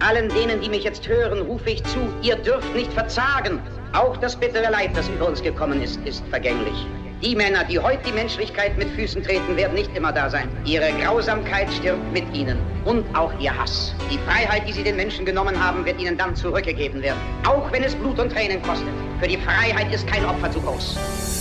Allen denen, die mich jetzt hören, rufe ich zu, ihr dürft nicht verzagen. Auch das bittere Leid, das über uns gekommen ist, ist vergänglich. Die Männer, die heute die Menschlichkeit mit Füßen treten, werden nicht immer da sein. Ihre Grausamkeit stirbt mit ihnen und auch ihr Hass. Die Freiheit, die sie den Menschen genommen haben, wird ihnen dann zurückgegeben werden. Auch wenn es Blut und Tränen kostet. Für die Freiheit ist kein Opfer zu groß.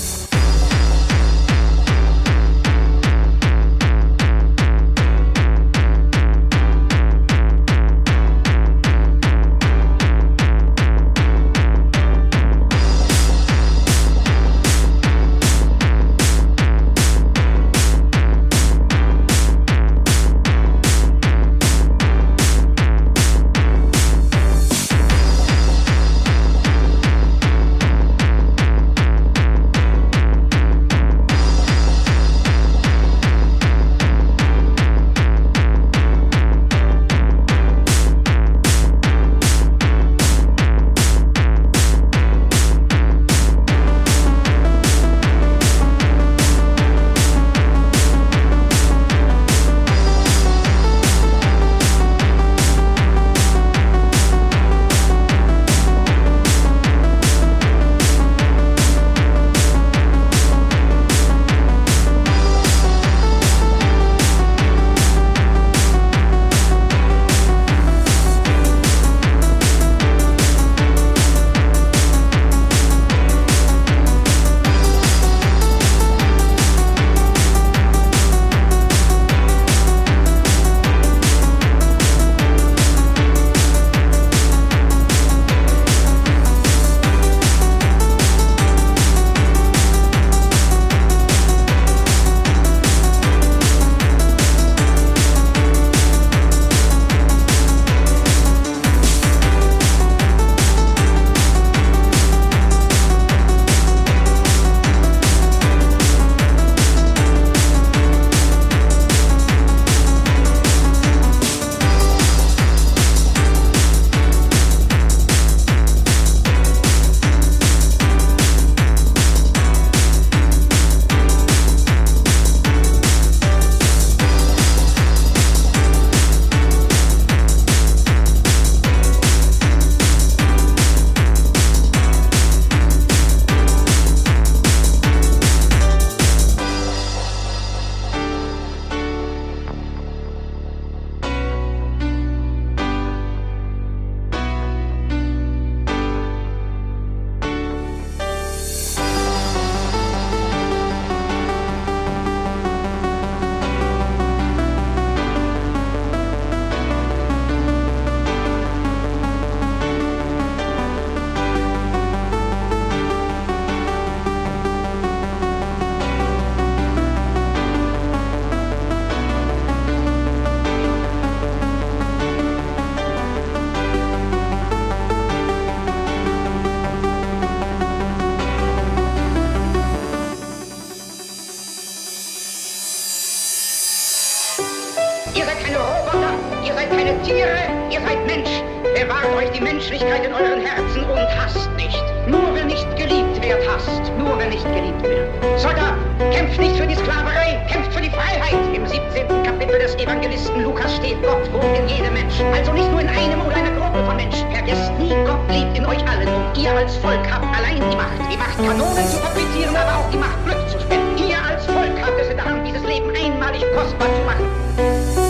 Tiere, ihr seid Mensch. Bewahrt euch die Menschlichkeit in euren Herzen und hasst nicht. Nur wer nicht geliebt wird, hasst. Nur wer nicht geliebt wird. Soldat, kämpft nicht für die Sklaverei, kämpft für die Freiheit. Im 17. Kapitel des Evangelisten Lukas steht, Gott wohnt in jedem Mensch. Also nicht nur in einem oder einer Gruppe von Menschen. Vergesst nie, Gott lebt in euch allen und ihr als Volk habt allein die Macht. Die Macht, Kanonen zu fabrizieren, aber auch die Macht, Glück zu spenden. Ihr als Volk habt es in der Hand, dieses Leben einmalig kostbar zu machen.